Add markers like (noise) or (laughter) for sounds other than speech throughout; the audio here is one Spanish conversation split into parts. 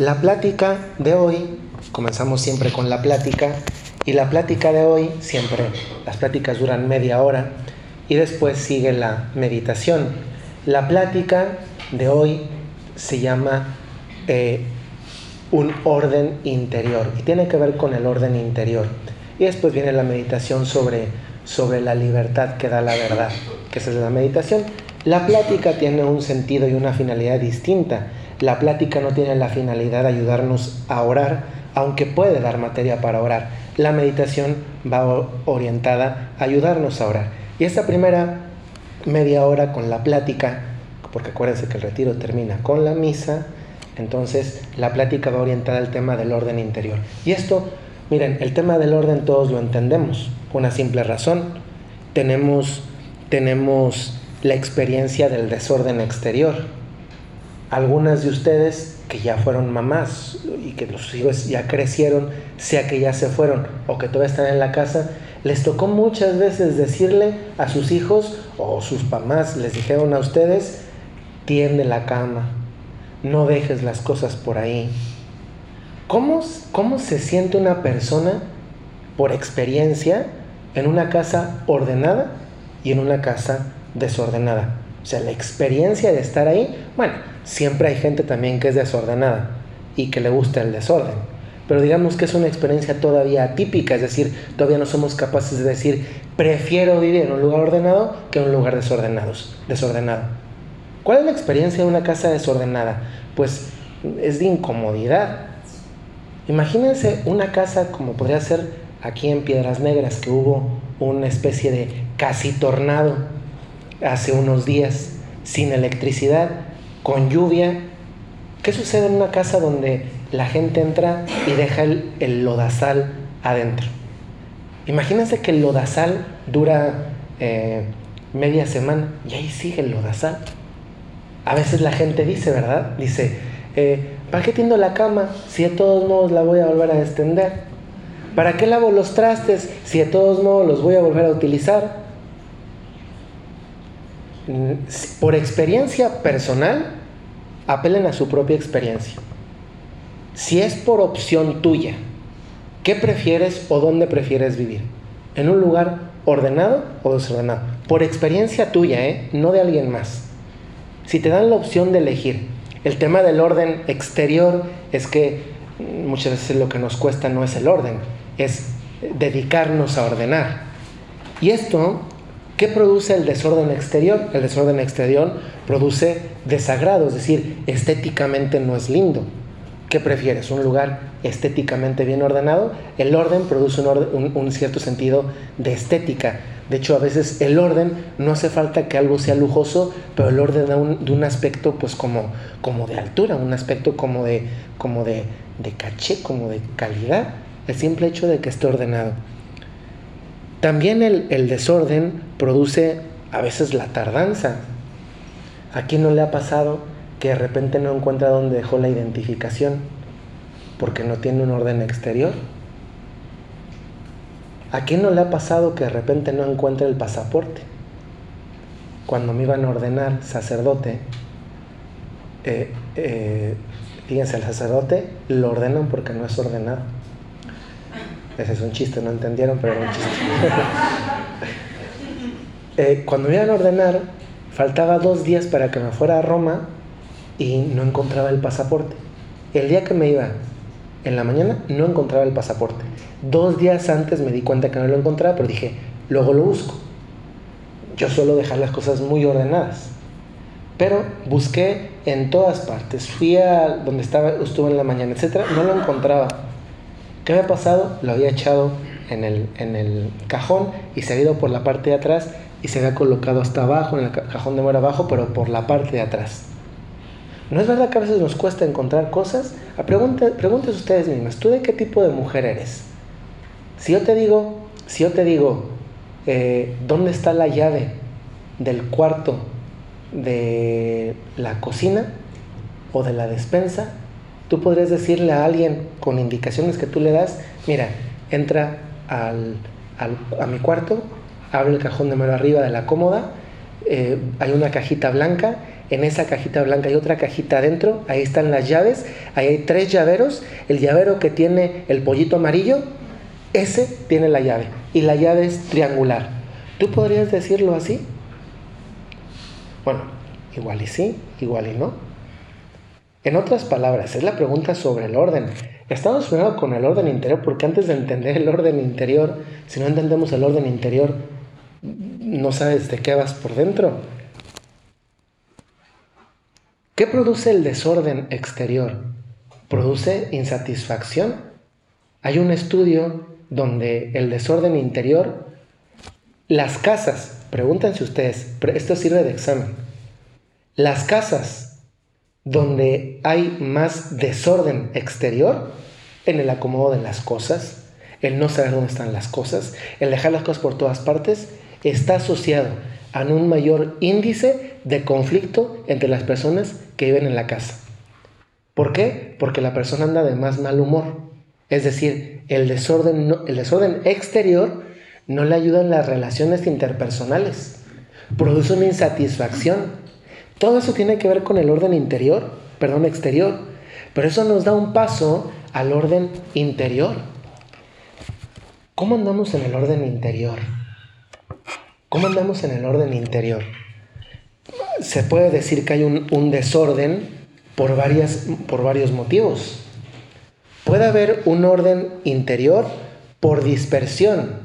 La plática de hoy, comenzamos siempre con la plática, y la plática de hoy, siempre, las pláticas duran media hora, y después sigue la meditación. La plática de hoy se llama eh, un orden interior, y tiene que ver con el orden interior. Y después viene la meditación sobre, sobre la libertad que da la verdad, que esa es la meditación. La plática tiene un sentido y una finalidad distinta la plática no tiene la finalidad de ayudarnos a orar, aunque puede dar materia para orar. La meditación va orientada a ayudarnos a orar. Y esta primera media hora con la plática, porque acuérdense que el retiro termina con la misa, entonces la plática va orientada al tema del orden interior. Y esto, miren, el tema del orden todos lo entendemos, una simple razón. Tenemos, tenemos la experiencia del desorden exterior algunas de ustedes que ya fueron mamás y que los hijos ya crecieron, sea que ya se fueron o que todavía están en la casa, les tocó muchas veces decirle a sus hijos o sus mamás les dijeron a ustedes, tiende la cama, no dejes las cosas por ahí. ¿Cómo, cómo se siente una persona por experiencia en una casa ordenada y en una casa desordenada? O sea, la experiencia de estar ahí, bueno, siempre hay gente también que es desordenada y que le gusta el desorden. Pero digamos que es una experiencia todavía atípica, es decir, todavía no somos capaces de decir, prefiero vivir en un lugar ordenado que en un lugar desordenado. ¿Cuál es la experiencia de una casa desordenada? Pues es de incomodidad. Imagínense una casa como podría ser aquí en Piedras Negras, que hubo una especie de casi tornado hace unos días sin electricidad, con lluvia. ¿Qué sucede en una casa donde la gente entra y deja el, lodazal adentro? Imagínense que el lodazal dura eh, media semana y ahí sigue el lodazal. A veces la gente dice, ¿verdad? Dice, eh, ¿para qué tiendo la cama si de todos modos la voy a volver a extender? ¿Para qué lavo los trastes si de todos modos los voy a volver a utilizar? Por experiencia personal, apelen a su propia experiencia. Si es por opción tuya, ¿qué prefieres o dónde prefieres vivir? ¿En un lugar ordenado o desordenado? Por experiencia tuya, ¿eh? no de alguien más. Si te dan la opción de elegir, el tema del orden exterior es que muchas veces lo que nos cuesta no es el orden, es dedicarnos a ordenar. Y esto ¿Qué produce el desorden exterior? El desorden exterior produce desagrado, es decir, estéticamente no es lindo. ¿Qué prefieres? ¿Un lugar estéticamente bien ordenado? El orden produce un, cierto sentido de estética. De hecho, a veces el orden no hace falta que algo sea lujoso, pero el orden da un, de un aspecto pues como, de altura, un aspecto como de, de caché, como de calidad. El simple hecho de que esté ordenado. También el, desorden produce a veces la tardanza. ¿A quién no le ha pasado que de repente no encuentra dónde dejó la identificación porque no tiene un orden exterior? ¿A quién no le ha pasado que de repente no encuentra el pasaporte? Cuando me iban a ordenar sacerdote, eh, eh, fíjense, al sacerdote lo ordenan porque no es ordenado. Ese es un chiste, no entendieron, pero era un chiste. (laughs) Eh, cuando me iban a ordenar, faltaba dos días para que me fuera a Roma y no encontraba el pasaporte. El día que me iba en la mañana, no encontraba el pasaporte. Dos días antes me di cuenta que no lo encontraba, pero dije, luego lo busco. Yo suelo dejar las cosas muy ordenadas. Pero busqué en todas partes. Fui a donde estaba, estuve en la mañana, etcétera, no lo encontraba. ¿Qué había pasado? Lo había echado en el, en el cajón y se había ido por la parte de atrás y se había colocado hasta abajo, en el cajón de muera abajo, pero por la parte de atrás. ¿No es verdad que a veces nos cuesta encontrar cosas? A pregúntense ustedes mismas, ¿tú de qué tipo de mujer eres? Si yo te digo, si yo te digo, eh, ¿dónde está la llave del cuarto de la cocina o de la despensa? Tú podrías decirle a alguien con indicaciones que tú le das, mira, entra al, a mi cuarto, abre el cajón de mano arriba de la cómoda, eh, hay una cajita blanca, en esa cajita blanca hay otra cajita adentro, ahí están las llaves, ahí hay tres llaveros, el llavero que tiene el pollito amarillo, ese tiene la llave y la llave es triangular. ¿Tú podrías decirlo así? Bueno, igual y sí, igual y no. En otras palabras, es la pregunta sobre el orden. Estamos primero con el orden interior porque antes de entender el orden interior, si no entendemos el orden interior, no sabes de qué vas por dentro. ¿Qué produce el desorden exterior? Produce insatisfacción. Hay un estudio donde el desorden interior, las casas, pregúntense ustedes, esto sirve de examen, las casas donde hay más desorden exterior, en el acomodo de las cosas, el no saber dónde están las cosas, el dejar las cosas por todas partes, está asociado a un mayor índice de conflicto entre las personas que viven en la casa. ¿Por qué? Porque la persona anda de más mal humor. Es decir, el desorden, exterior no le ayuda en las relaciones interpersonales. Produce una insatisfacción. Todo eso tiene que ver con el orden interior, perdón, exterior. Pero eso nos da un paso al orden interior. ¿Cómo andamos en el orden interior? ¿Cómo andamos en el orden interior? Se puede decir que hay un, desorden por, varias, por varios motivos. Puede haber un orden interior por dispersión.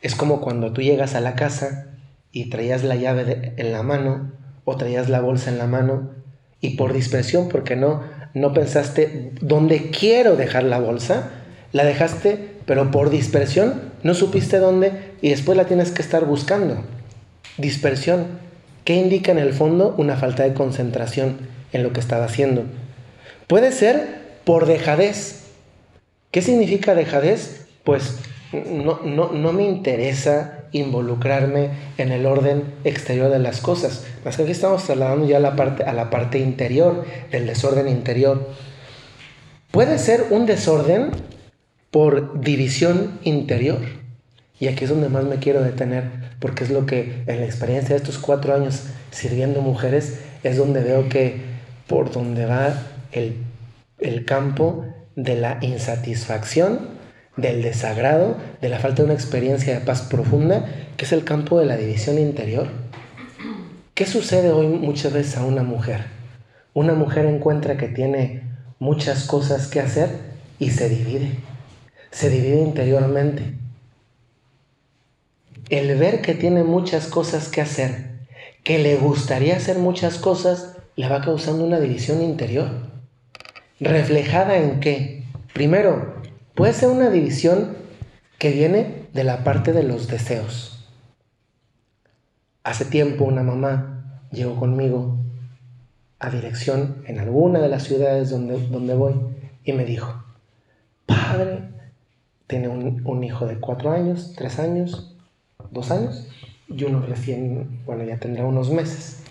Es como cuando tú llegas a la casa y traías la llave en la mano o traías la bolsa en la mano y por dispersión, porque no, no pensaste dónde quiero dejar la bolsa, la dejaste, pero por dispersión no supiste dónde y después la tienes que estar buscando. Dispersión, ¿qué indica en el fondo una falta de concentración en lo que estaba haciendo. Puede ser por dejadez. ¿Qué significa dejadez? Pues no, no, me interesa involucrarme en el orden exterior de las cosas. Más que aquí estamos trasladando ya la parte, a la parte interior, del desorden interior. Puede ser un desorden por división interior. Y aquí es donde más me quiero detener, porque es lo que en la experiencia de estos cuatro años sirviendo mujeres, es donde veo que por donde va el el campo de la insatisfacción, del desagrado, de la falta de una experiencia de paz profunda, que es el campo de la división interior. ¿Qué sucede hoy muchas veces a una mujer? Una mujer encuentra que tiene muchas cosas que hacer y se divide. Se divide interiormente. El ver que tiene muchas cosas que hacer, que le gustaría hacer muchas cosas, le va causando una división interior reflejada en qué? Primero, puede ser una división que viene de la parte de los deseos. Hace tiempo una mamá llegó conmigo a dirección en alguna de las ciudades donde, donde voy y me dijo, padre, tiene un, un hijo de cuatro años, tres años, dos años, y uno recién, bueno, ya tendrá unos meses.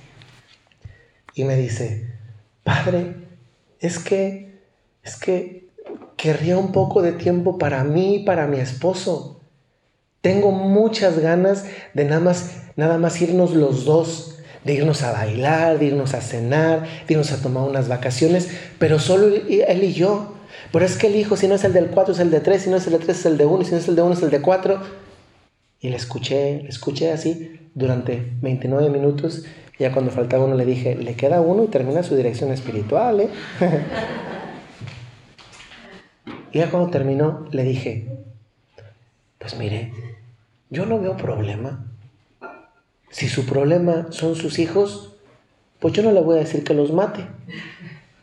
Y me dice, padre, es que, es que querría un poco de tiempo para mí y para mi esposo. Tengo muchas ganas de nada más, nada más irnos los dos, de irnos a bailar, de irnos a cenar, de irnos a tomar unas vacaciones, pero solo él y yo. Pero es que el hijo, si no es el del 4, es el de 3, si no es el de 3, es el de 1, si no es el de 1, es el de 4. Y le escuché, le escuché así durante 29 minutos ya cuando faltaba uno le dije, le queda uno y termina su dirección espiritual, ¿eh? (laughs) y ya cuando terminó le dije, pues mire, yo no veo problema. Si su problema son sus hijos, pues yo no le voy a decir que los mate.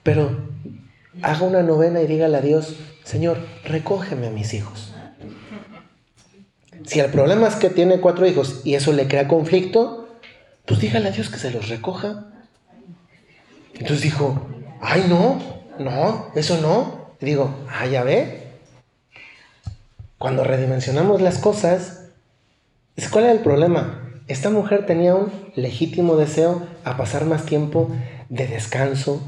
Pero haga una novena y dígale a Dios, Señor, recógeme a mis hijos. Si el problema es que tiene cuatro hijos y eso le crea conflicto, pues dígale a Dios que se los recoja. Entonces dijo, ay no, no, eso no. Digo, ah, ya ve. Cuando redimensionamos las cosas, ¿cuál era el problema? Esta mujer tenía un legítimo deseo a pasar más tiempo de descanso.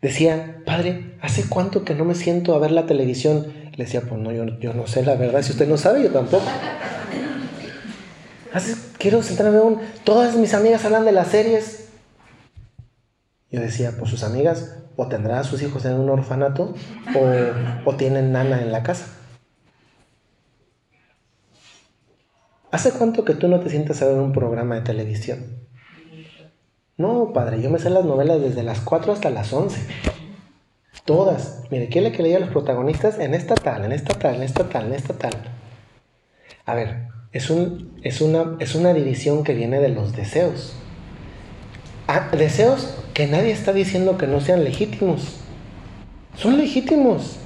Decía, padre, ¿hace cuánto que no me siento a ver la televisión? Le decía, pues no, yo, yo no sé la verdad, si usted no sabe, yo tampoco quiero sentarme un... Todas mis amigas hablan de las series. Yo decía, pues sus amigas o tendrán a sus hijos en un orfanato o, tienen nana en la casa. ¿Hace cuánto que tú no te sientes a ver un programa de televisión? No, padre, yo me sé las novelas desde las 4 hasta las 11. Todas. Mire, ¿quién le que leía a los protagonistas? En esta tal, en esta tal, en esta tal, en esta tal. A ver, es, un, es, una, es una división que viene de los deseos. Ah, deseos que nadie está diciendo que no sean legítimos. Son legítimos.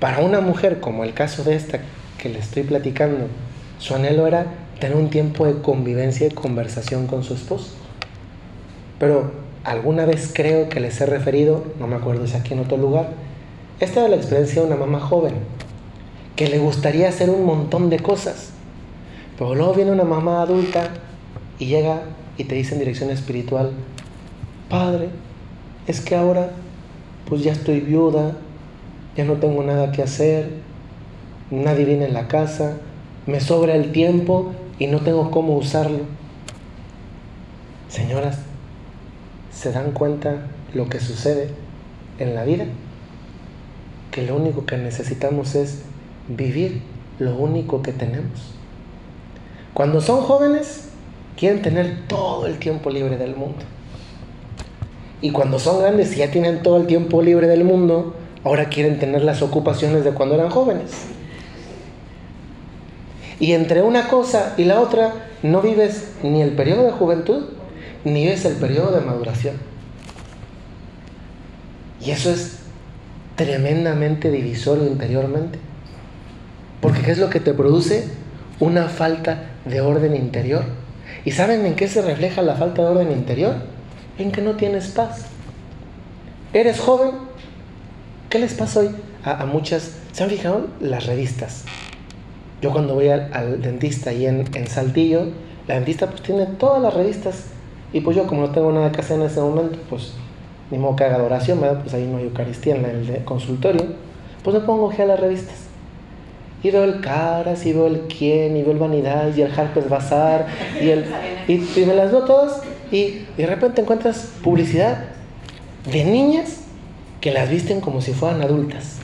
Para una mujer, como el caso de esta que le estoy platicando, su anhelo era tener un tiempo de convivencia y conversación con su esposo. Pero alguna vez creo que les he referido, no me acuerdo si aquí en otro lugar, esta era la experiencia de una mamá joven, que le gustaría hacer un montón de cosas. Pero luego viene una mamá adulta y llega y te dice en dirección espiritual, Padre, es que ahora pues ya estoy viuda, ya no tengo nada que hacer, nadie viene en la casa, me sobra el tiempo y no tengo cómo usarlo. Señoras, ¿se dan cuenta lo que sucede en la vida? Que lo único que necesitamos es vivir lo único que tenemos. Cuando son jóvenes, quieren tener todo el tiempo libre del mundo. Y cuando son grandes y ya tienen todo el tiempo libre del mundo, ahora quieren tener las ocupaciones de cuando eran jóvenes. Y entre una cosa y la otra no vives ni el periodo de juventud, ni vives el periodo de maduración. Y eso es tremendamente divisorio interiormente. Porque ¿qué es lo que te produce? Una falta de orden interior. ¿Y saben en qué se refleja la falta de orden interior? En que no tienes paz. ¿Eres joven? ¿Qué les pasa hoy a, muchas? ¿Se han fijado las revistas? Yo cuando voy al, dentista ahí en, en, Saltillo, la dentista pues tiene todas las revistas. Y pues yo como no tengo nada que hacer en ese momento, pues ni modo que haga adoración, ¿verdad? Pues ahí no hay Eucaristía en el consultorio. Pues me pongo a las revistas. Y veo el Caras, y veo el Quién, y veo el Vanidad, y el Harper's Bazaar, y, el, y, y me las veo todas. Y de repente encuentras publicidad de niñas que las visten como si fueran adultas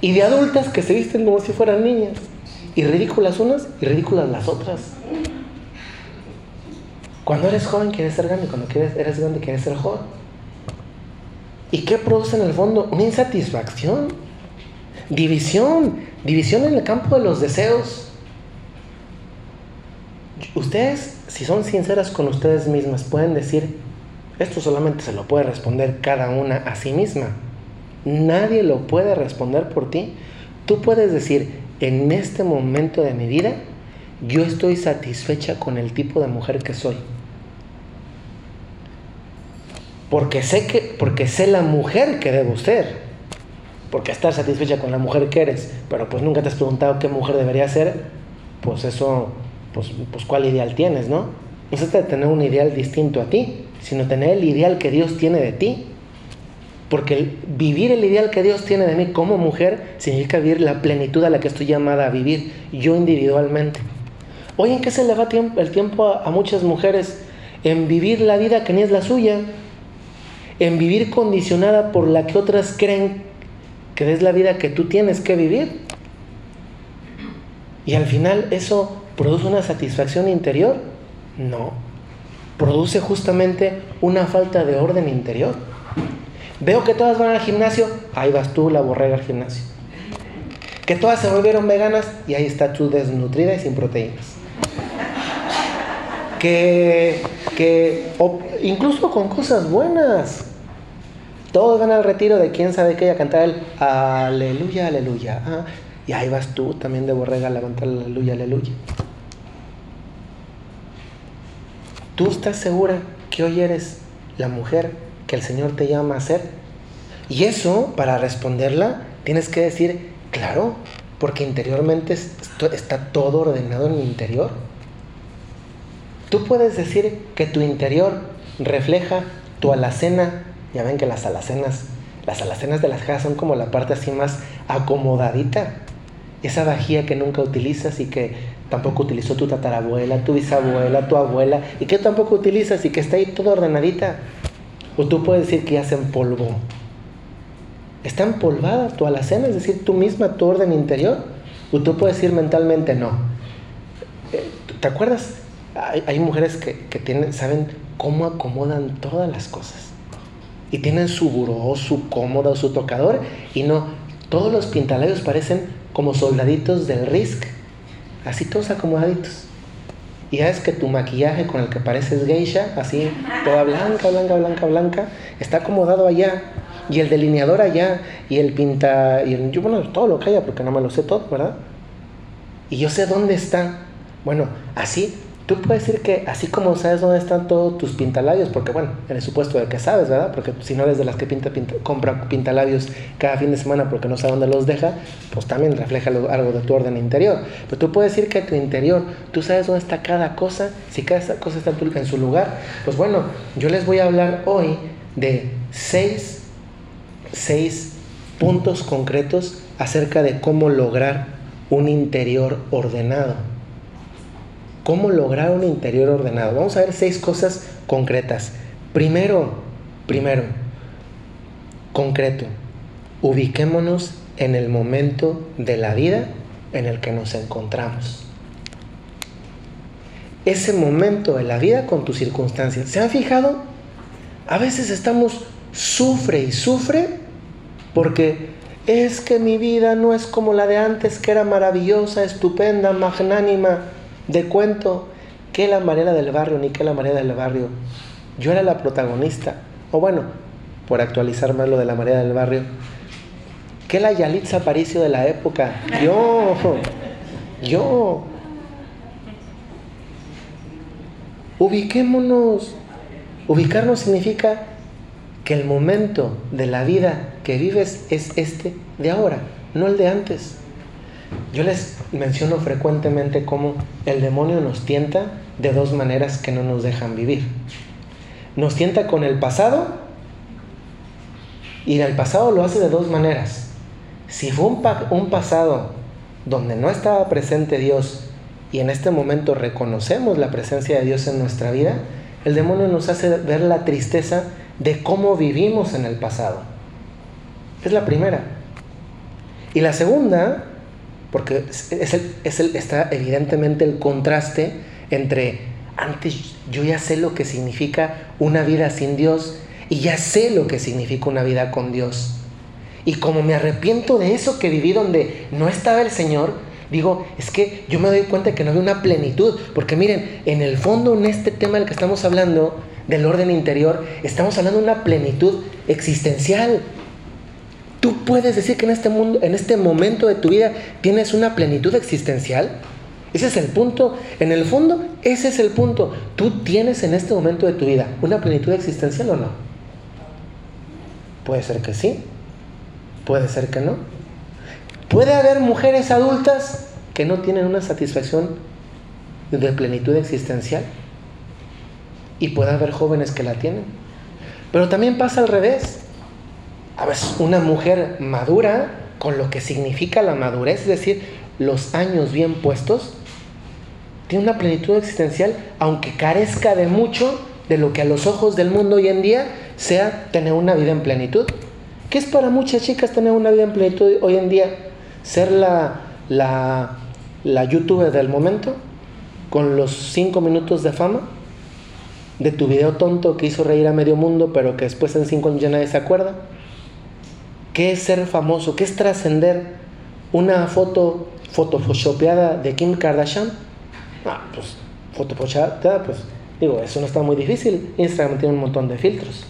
y de adultas que se visten como si fueran niñas. Y ridículas unas y ridículas las otras. Cuando eres joven quieres ser grande, cuando eres grande quieres ser joven. ¿Y qué produce en el fondo? Una insatisfacción, división, división en el campo de los deseos. Ustedes, si son sinceras con ustedes mismas, pueden decir, esto solamente se lo puede responder cada una a sí misma. Nadie lo puede responder por ti. Tú puedes decir, en este momento de mi vida, yo estoy satisfecha con el tipo de mujer que soy. Porque sé que porque sé la mujer que debo ser. Porque estar satisfecha con la mujer que eres, pero pues nunca te has preguntado qué mujer debería ser, pues eso pues, pues cuál ideal tienes, ¿no? No se trata de tener un ideal distinto a ti, sino tener el ideal que Dios tiene de ti. Porque vivir el ideal que Dios tiene de mí como mujer significa vivir la plenitud a la que estoy llamada a vivir yo individualmente. Hoy en qué se le va el tiempo a, a muchas mujeres en vivir la vida que ni es la suya, en vivir condicionada por la que otras creen que es la vida que tú tienes que vivir. Y al final eso produce una satisfacción interior. No, produce justamente una falta de orden interior. Veo que todas van al gimnasio, ahí vas tú, la borrega al gimnasio. Que todas se volvieron veganas y ahí está tú desnutrida y sin proteínas. Que, que incluso con cosas buenas. Todos van al retiro de quién sabe qué a cantar el aleluya, aleluya. Ah, y ahí vas tú también de borrega a levantar el aleluya, aleluya. ¿Tú estás segura que hoy eres la mujer que el Señor te llama a hacer. Y eso, para responderla, tienes que decir, claro, porque interiormente está todo ordenado en mi interior. Tú puedes decir que tu interior refleja tu alacena. Ya ven que las alacenas, las alacenas de las casas son como la parte así más acomodadita. esa vajilla que nunca utilizas y que tampoco utilizó tu tatarabuela, tu bisabuela, tu abuela, y que tampoco utilizas y que está ahí toda ordenadita. O tú puedes decir que ya se empolvó. Está empolvada tu alacena, es decir, tú misma, tu orden interior. O tú puedes decir mentalmente no. Eh, ¿Te acuerdas? Hay, mujeres que, tienen, saben cómo acomodan todas las cosas. Y tienen su buró, su cómoda, su tocador. Y no, todos los pintalabios parecen como soldaditos del RISC. Así todos acomodaditos. Y ya es que tu maquillaje con el que pareces geisha, así, toda blanca, blanca, blanca, blanca, está acomodado allá. Y el delineador allá, y el pinta, y bueno, todo lo que haya, porque no me lo sé todo, ¿verdad? Y yo sé dónde está. Bueno, así Tú puedes decir que así como sabes dónde están todos tus pintalabios, porque bueno, en el supuesto de que sabes, ¿verdad? Porque si no eres de las que pinta, compra pintalabios cada fin de semana porque no sabe dónde los deja, pues también refleja algo de tu orden interior. Pero tú puedes decir que tu interior, tú sabes dónde está cada cosa, si cada cosa está en su lugar. Pues bueno, yo les voy a hablar hoy de seis, seis puntos concretos acerca de cómo lograr un interior ordenado. ¿Cómo lograr un interior ordenado? Vamos a ver seis cosas concretas. Primero, primero, concreto, ubiquémonos en el momento de la vida en el que nos encontramos. Ese momento de la vida con tus circunstancias. ¿Se han fijado? A veces estamos sufre y sufre porque es que mi vida no es como la de antes, que era maravillosa, estupenda, magnánima de cuento que la manera del barrio ni que la manera del barrio. Yo era la protagonista. O bueno, por actualizar más lo de la manera del barrio, que la Yalitza Aparicio de la época. Yo, yo. Ubiquémonos. Ubicarnos significa que el momento de la vida que vives es este de ahora, no el de antes. Yo les menciono frecuentemente cómo el demonio nos tienta de dos maneras que no nos dejan vivir. Nos tienta con el pasado y el pasado lo hace de dos maneras. Si fue un, un pasado donde no estaba presente Dios y en este momento reconocemos la presencia de Dios en nuestra vida, el demonio nos hace ver la tristeza de cómo vivimos en el pasado. Es la primera. Y la segunda porque es el, está evidentemente el contraste entre antes yo ya sé lo que significa una vida sin Dios y ya sé lo que significa una vida con Dios. Y como me arrepiento de eso que viví donde no estaba el Señor, digo, es que yo me doy cuenta que no había una plenitud, porque miren, en el fondo en este tema del que estamos hablando, del orden interior, estamos hablando de una plenitud existencial, ¿Tú puedes decir que en este mundo, en este momento de tu vida, tienes una plenitud existencial? Ese es el punto. En el fondo, ese es el punto. ¿Tú tienes en este momento de tu vida una plenitud existencial o no? Puede ser que sí. Puede ser que no. Puede haber mujeres adultas que no tienen una satisfacción de plenitud existencial. Y puede haber jóvenes que la tienen. Pero también pasa al revés. A ver, una mujer madura, con lo que significa la madurez, es decir, los años bien puestos, tiene una plenitud existencial, aunque carezca de mucho de lo que a los ojos del mundo hoy en día sea tener una vida en plenitud. ¿Qué es para muchas chicas tener una vida en plenitud hoy en día? Ser la, la, la youtuber del momento, con los cinco minutos de fama, de tu video tonto que hizo reír a medio mundo, pero que después en cinco años ya nadie se acuerda ¿Qué es ser famoso? ¿Qué es trascender una foto photoshopeada de Kim Kardashian? Ah, pues photoshopeada, pues digo, eso no está muy difícil. Instagram tiene un montón de filtros.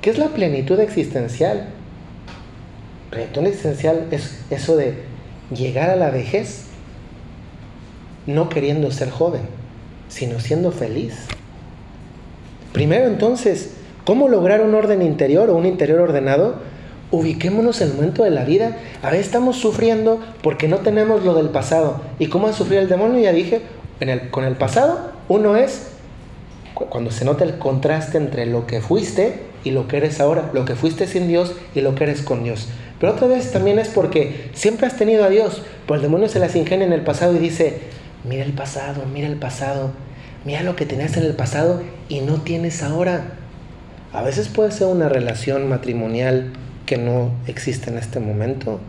¿Qué es la plenitud existencial? Plenitud existencial es eso de llegar a la vejez no queriendo ser joven, sino siendo feliz. Primero entonces, ¿Cómo lograr un orden interior o un interior ordenado? Ubiquémonos en el momento de la vida. A veces estamos sufriendo porque no tenemos lo del pasado. ¿Y cómo ha sufrido el demonio? Ya dije, con el pasado, uno es cuando se nota el contraste entre lo que fuiste y lo que eres ahora, lo que fuiste sin Dios y lo que eres con Dios. Pero otra vez también es porque siempre has tenido a Dios, pero el demonio se las ingenia en el pasado y dice, mira el pasado, mira el pasado, mira lo que tenías en el pasado y no tienes ahora. A veces puede ser una relación matrimonial que no existe en este momento.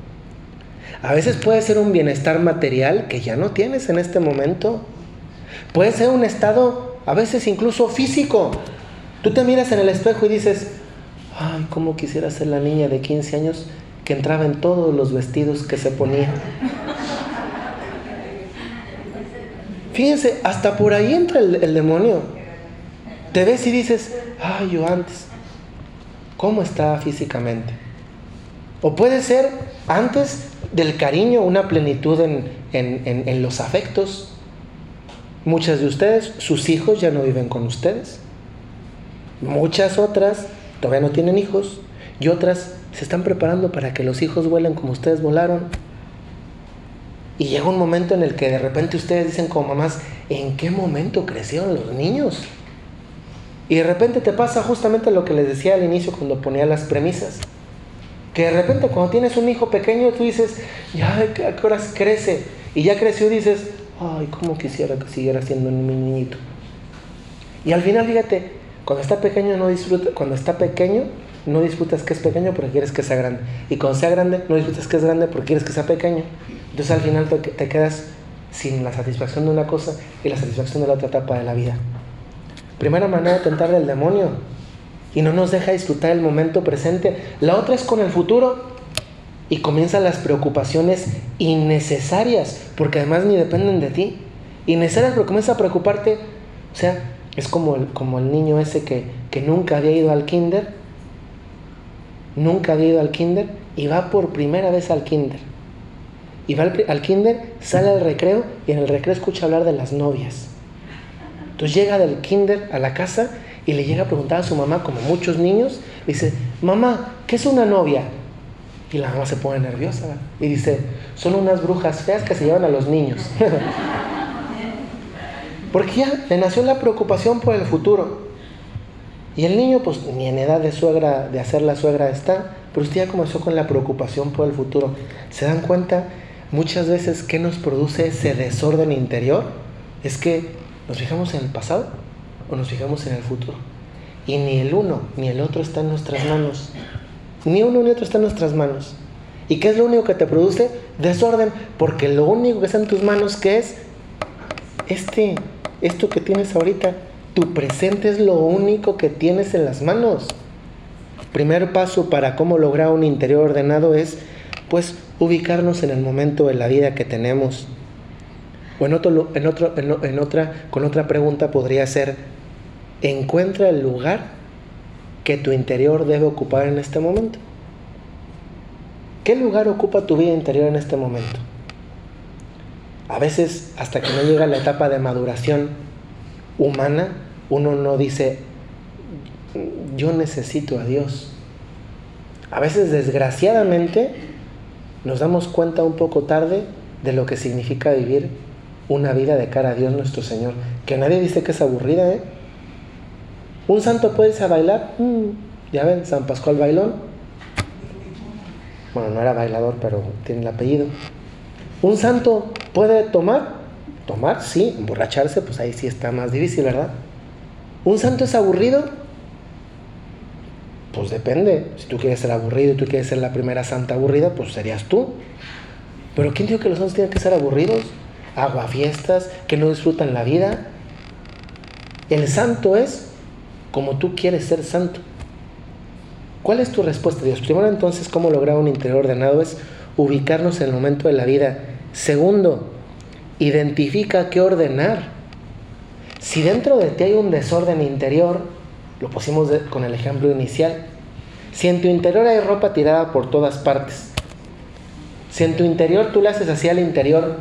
A veces puede ser un bienestar material que ya no tienes en este momento. Puede ser un estado, a veces incluso físico. Tú te miras en el espejo y dices, ay, cómo quisiera ser la niña de 15 años que entraba en todos los vestidos que se ponía. Fíjense, hasta por ahí entra el, demonio. Te ves y dices, ay, yo antes, ¿cómo estaba físicamente? O puede ser antes del cariño, una plenitud en, en, los afectos. Muchas de ustedes, sus hijos ya no viven con ustedes. Muchas otras todavía no tienen hijos y otras se están preparando para que los hijos vuelen como ustedes volaron. Y llega un momento en el que de repente ustedes dicen como mamás, ¿en qué momento crecieron los niños? Y de repente te pasa justamente lo que les decía al inicio cuando ponía las premisas. Que de repente cuando tienes un hijo pequeño tú dices, ya, ¿a qué horas crece? Y ya creció dices, ay, cómo quisiera que siguiera siendo mi niñito. Y al final, fíjate, cuando está pequeño no disfruta, cuando está pequeño no disfrutas que es pequeño porque quieres que sea grande. Y cuando sea grande no disfrutas que es grande porque quieres que sea pequeño. Entonces al final te, quedas sin la satisfacción de una cosa y la satisfacción de la otra etapa de la vida. Primera manera de tentarle al demonio y no nos deja disfrutar el momento presente. La otra es con el futuro y comienzan las preocupaciones innecesarias porque además ni dependen de ti. Innecesarias porque comienza a preocuparte. O sea, es como el, como el niño ese que, que nunca había ido al kinder. Nunca había ido al kinder y va por primera vez al kinder y va al, kinder, sale al recreo y en el recreo escucha hablar de las novias. Entonces llega del kinder a la casa y le llega a preguntar a su mamá, como muchos niños, dice, mamá, ¿qué es una novia? Y la mamá se pone nerviosa y dice, son unas brujas feas que se llevan a los niños. (laughs) Porque ya le nació la preocupación por el futuro. Y el niño, pues ni en edad de suegra, de hacer la suegra está, pero usted ya comenzó con la preocupación por el futuro. ¿Se dan cuenta muchas veces ¿qué nos produce ese desorden interior es que nos fijamos en el pasado o nos fijamos en el futuro. Y ni el uno ni el otro está en nuestras manos. Ni uno ni otro está en nuestras manos. ¿Y qué es lo único que te produce? Desorden. Porque lo único que está en tus manos, ¿qué es? Este, esto que tienes ahorita. Tu presente es lo único que tienes en las manos. Primer paso para cómo lograr un interior ordenado es, pues, ubicarnos en el momento de la vida que tenemos. O en, otro, en, otro, en, otra, con otra pregunta podría ser, encuentra el lugar que tu interior debe ocupar en este momento. ¿Qué lugar ocupa tu vida interior en este momento? A veces, hasta que no llega la etapa de maduración humana, uno no dice, yo necesito a Dios. A veces, desgraciadamente, nos damos cuenta un poco tarde de lo que significa vivir una vida de cara a Dios nuestro Señor. Que nadie dice que es aburrida, ¿eh? ¿Un santo puede irse a bailar? Mm, ya ven, San Pascual Bailón. Bueno, no era bailador, pero tiene el apellido. ¿Un santo puede tomar? Tomar, sí. Emborracharse, pues ahí sí está más difícil, ¿verdad? ¿Un santo es aburrido? Pues depende. Si tú quieres ser aburrido y tú quieres ser la primera santa aburrida, pues serías tú. Pero ¿quién dijo que los santos tienen que ser aburridos? Aguafiestas, que no disfrutan la vida. El santo es como tú quieres ser santo. ¿Cuál es tu respuesta, Dios? Primero entonces, ¿cómo lograr un interior ordenado? Es ubicarnos en el momento de la vida. Segundo, identifica qué ordenar. Si dentro de ti hay un desorden interior, lo pusimos con el ejemplo inicial. Si en tu interior hay ropa tirada por todas partes, si en tu interior tú le haces así al interior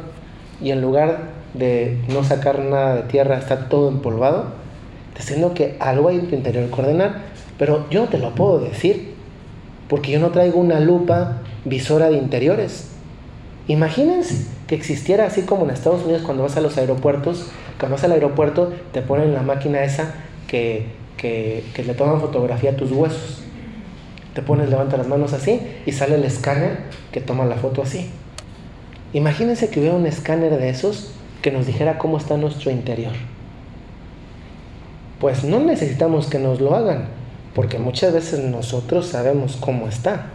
y en lugar de no sacar nada de tierra está todo empolvado, te diciendo que algo hay en tu interior que ordenar, pero yo no te lo puedo decir, porque yo no traigo una lupa visora de interiores. Imagínense que existiera así como en Estados Unidos cuando vas a los aeropuertos, cuando vas al aeropuerto te ponen la máquina esa que que, le toman fotografía a tus huesos. Te pones, levanta las manos así y sale el escáner que toma la foto así. Imagínense que hubiera un escáner de esos que nos dijera cómo está nuestro interior. Pues no necesitamos que nos lo hagan, porque muchas veces nosotros sabemos cómo está.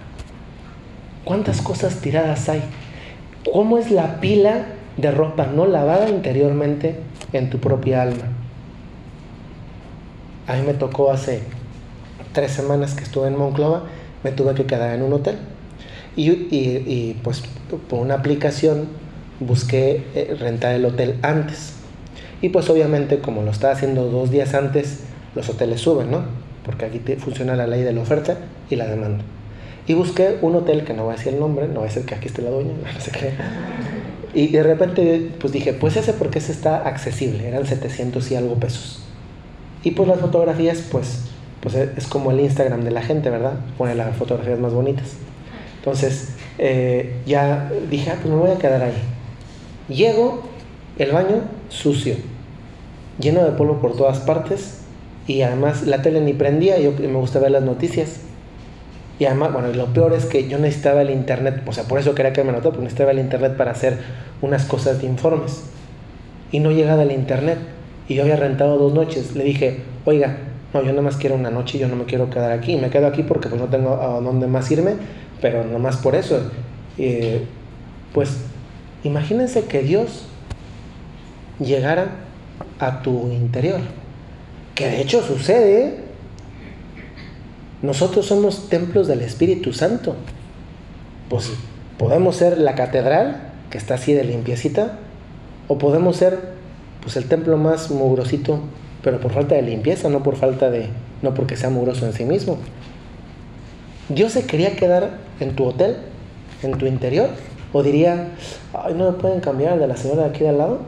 ¿Cuántas cosas tiradas hay? ¿Cómo es la pila de ropa no lavada interiormente en tu propia alma? A mí me tocó hace tres semanas que estuve en Monclova, me tuve que quedar en un hotel. Y, y, pues por una aplicación busqué eh, rentar el hotel antes. Y pues obviamente como lo estaba haciendo dos días antes, los hoteles suben, ¿no? Porque aquí funciona la ley de la oferta y la demanda. Y busqué un hotel que no voy a decir el nombre, no va a ser que aquí esté la dueña, (laughs) no sé qué. Y de repente pues dije, pues ese porque ese está accesible, eran 700 y algo pesos. Y pues las fotografías pues, pues es como el Instagram de la gente, ¿verdad? Pone las fotografías más bonitas. Entonces eh, ya dije, ah, pues me voy a quedar ahí. Llego, el baño sucio, lleno de polvo por todas partes y además la tele ni prendía, yo me gusta ver las noticias. Y además, bueno, lo peor es que yo necesitaba el internet, o sea, por eso quería que me notara, porque necesitaba el internet para hacer unas cosas de informes. Y no llegaba el internet. Y yo había rentado dos noches. Le dije, oiga, no, yo nada más quiero una noche y yo no me quiero quedar aquí. Me quedo aquí porque pues no tengo a dónde más irme, pero nomás por eso. Pues imagínense que Dios llegara a tu interior. Que de hecho sucede. Nosotros somos templos del Espíritu Santo. Pues podemos ser la catedral, que está así de limpiecita, o podemos ser pues el templo más mugrosito, pero por falta de limpieza, no por falta de, no porque sea mugroso en sí mismo. Dios se quería quedar en tu hotel, en tu interior, o diría, no me pueden cambiar de la señora de aquí de al lado,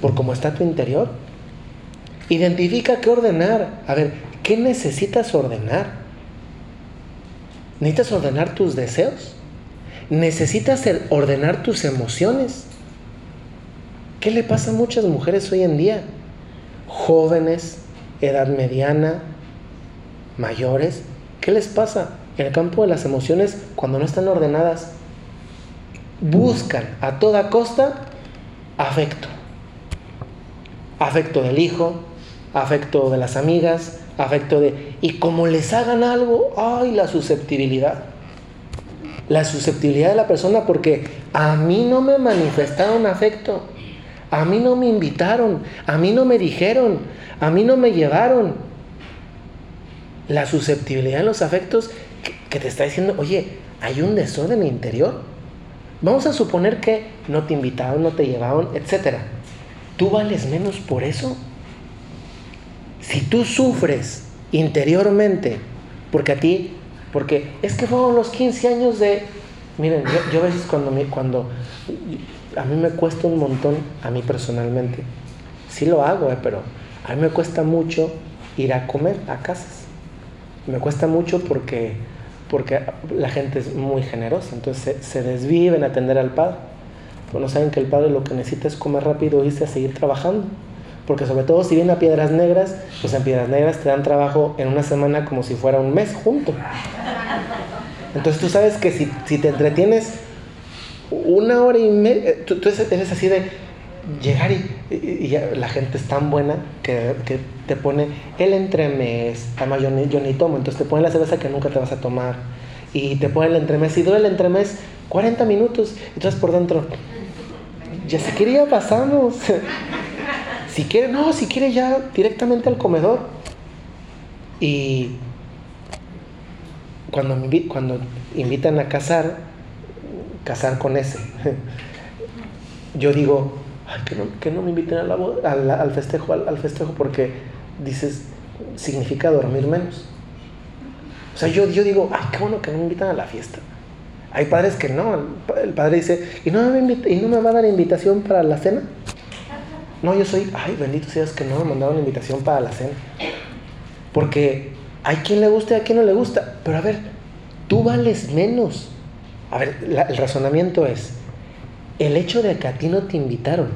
por cómo está tu interior. Identifica qué ordenar. A ver, ¿qué necesitas ordenar? ¿Necesitas ordenar tus deseos? ¿Necesitas ordenar tus emociones? ¿Qué le pasa a muchas mujeres hoy en día? Jóvenes, edad mediana, mayores. ¿Qué les pasa? En el campo de las emociones, cuando no están ordenadas, buscan a toda costa afecto. Afecto del hijo, afecto de las amigas, afecto de... Y como les hagan algo, ¡ay, la susceptibilidad! La susceptibilidad de la persona porque a mí no me manifestaron afecto. A mí no me invitaron, a mí no me dijeron, a mí no me llevaron. La susceptibilidad en los afectos que, te está diciendo, oye, hay un desorden interior. Vamos a suponer que no te invitaron, no te llevaron, etc. ¿Tú vales menos por eso? Si tú sufres interiormente, porque a ti, porque es que fueron los 15 años de... Miren, yo, a veces cuando, cuando a mí me cuesta un montón, a mí personalmente. Sí lo hago, eh, pero a mí me cuesta mucho ir a comer a casas. Me cuesta mucho porque, porque la gente es muy generosa, entonces se, desvive en atender al padre. Pero no saben que el padre lo que necesita es comer rápido irse a seguir trabajando. Porque sobre todo si viene a Piedras Negras, pues en Piedras Negras te dan trabajo en una semana como si fuera un mes junto. Entonces tú sabes que si, te entretienes una hora y media, eh, tú, eres así de llegar y, la gente es tan buena que, te pone el entremés, además yo ni, yo ni tomo, entonces te pone la cerveza que nunca te vas a tomar y te pone el entremés y dura el entremés 40 minutos, entonces por dentro, ya si quiere ya pasamos, si quiere, no, si quiere ya directamente al comedor y cuando, cuando invitan a casar, casar con ese. Yo digo, que, no, que, no, me inviten a la al, festejo, al, festejo, porque dices, significa dormir menos. O sea, yo, yo digo, ay, qué bueno que no me invitan a la fiesta. Hay padres que no, el padre dice, ¿y no, me ¿y no va a dar invitación para la cena? No, yo soy, ay, bendito seas que no me mandaron invitación para la cena. Porque hay quien le gusta y a quien no le gusta. Pero a ver, tú vales menos a ver, el razonamiento es, el hecho de que a ti no te invitaron,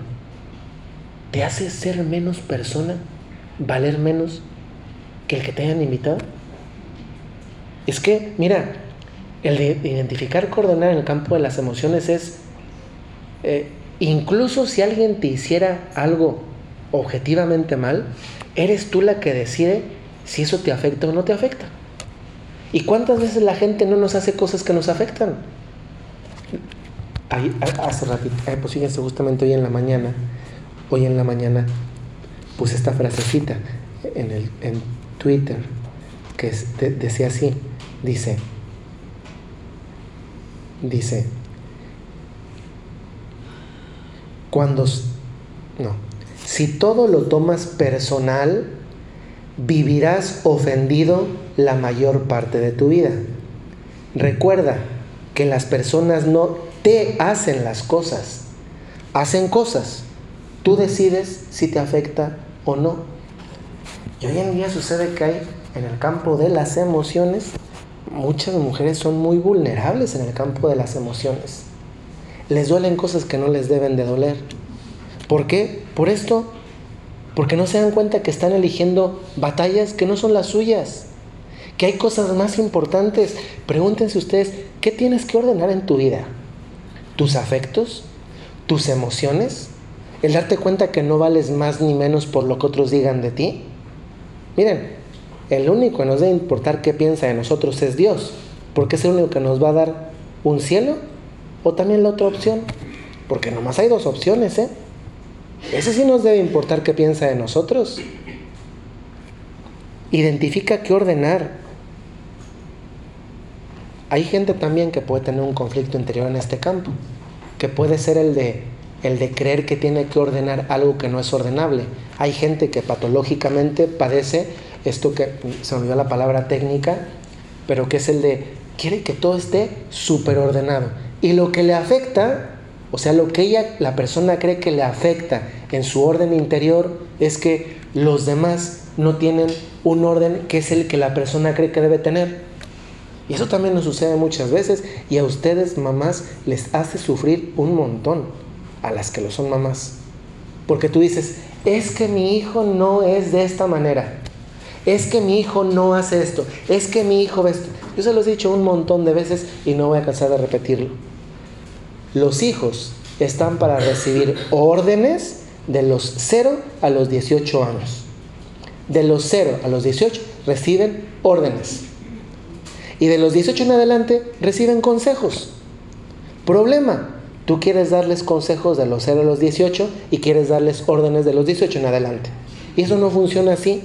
¿te hace ser menos persona, valer menos que el que te hayan invitado? Es que, mira, el de identificar, coordenar en el campo de las emociones es, eh, incluso si alguien te hiciera algo objetivamente mal, eres tú la que decide si eso te afecta o no te afecta. ¿Y cuántas veces la gente no nos hace cosas que nos afectan? hace ratito, eh, pues fíjense, justamente hoy en la mañana, hoy en la mañana puse esta frasecita en, el, en Twitter que decía así, dice, dice, cuando, no, si todo lo tomas personal, vivirás ofendido la mayor parte de tu vida. Recuerda que las personas no te hacen las cosas, hacen cosas. Tú decides si te afecta o no. Y hoy en día sucede que hay en el campo de las emociones, muchas mujeres son muy vulnerables en el campo de las emociones. Les duelen cosas que no les deben de doler. ¿Por qué? Por esto, porque no se dan cuenta que están eligiendo batallas que no son las suyas, que hay cosas más importantes. Pregúntense ustedes, ¿qué tienes que ordenar en tu vida? tus afectos, tus emociones, el darte cuenta que no vales más ni menos por lo que otros digan de ti. Miren, el único que nos debe importar qué piensa de nosotros es Dios, porque es el único que nos va a dar un cielo o también la otra opción, porque nomás hay dos opciones, ¿eh? Ese sí nos debe importar qué piensa de nosotros. Identifica qué ordenar, hay gente también que puede tener un conflicto interior en este campo, que puede ser el de, el de creer que tiene que ordenar algo que no es ordenable. Hay gente que patológicamente padece esto que se me olvidó la palabra técnica, pero que es el de quiere que todo esté súper ordenado. Y lo que le afecta, o sea, lo que ella, la persona cree que le afecta en su orden interior es que los demás no tienen un orden que es el que la persona cree que debe tener. Y eso también nos sucede muchas veces y a ustedes mamás les hace sufrir un montón a las que lo son mamás. Porque tú dices, es que mi hijo no es de esta manera. Es que mi hijo no hace esto. Es que mi hijo ve esto. Yo se los he dicho un montón de veces y no voy a cansar de repetirlo. Los hijos están para recibir órdenes de los 0 a los 18 años. De los 0 a los 18 reciben órdenes. Y de los 18 en adelante reciben consejos. Problema, tú quieres darles consejos de los 0 a los 18 y quieres darles órdenes de los 18 en adelante. Y eso no funciona así.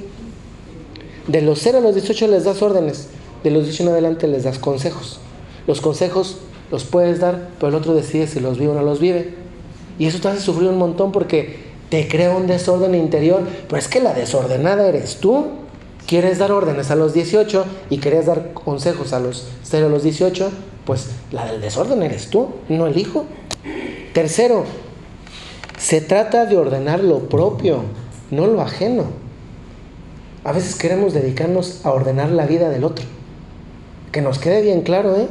De los 0 a los 18 les das órdenes, de los 18 en adelante les das consejos. Los consejos los puedes dar, pero el otro decide si los vive o no los vive. Y eso te hace sufrir un montón porque te crea un desorden interior. Pero es que la desordenada eres tú quieres dar órdenes a los 18 y quieres dar consejos a los 0 a los 18, pues la del desorden eres tú, no el hijo. Tercero, se trata de ordenar lo propio, no lo ajeno. A veces queremos dedicarnos a ordenar la vida del otro. Que nos quede bien claro, ¿eh?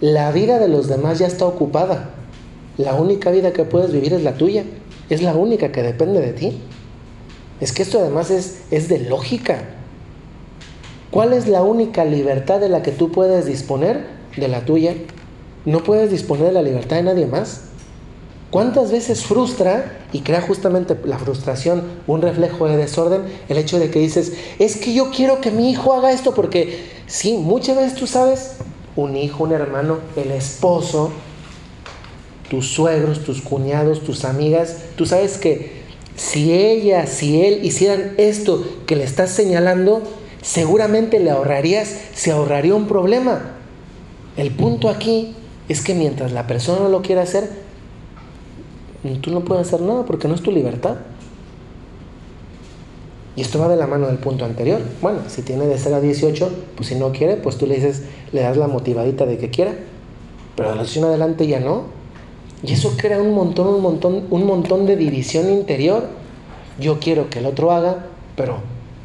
La vida de los demás ya está ocupada. La única vida que puedes vivir es la tuya. Es la única que depende de ti. Es que esto además es, es de lógica. ¿Cuál es la única libertad de la que tú puedes disponer? De la tuya. No puedes disponer de la libertad de nadie más. ¿Cuántas veces frustra y crea justamente la frustración un reflejo de desorden el hecho de que dices, es que yo quiero que mi hijo haga esto porque sí, muchas veces tú sabes, un hijo, un hermano, el esposo, tus suegros, tus cuñados, tus amigas, tú sabes que si ella, si él hicieran esto que le estás señalando, seguramente le ahorrarías, se ahorraría un problema. El punto aquí es que mientras la persona no lo quiera hacer, tú no puedes hacer nada porque no es tu libertad. Y esto va de la mano del punto anterior. Bueno, si tiene de ser a 18, pues si no quiere, pues tú le dices, le das la motivadita de que quiera. Pero de la sesión adelante ya no. Y eso crea un montón, un montón, un montón de división interior. Yo quiero que el otro haga, pero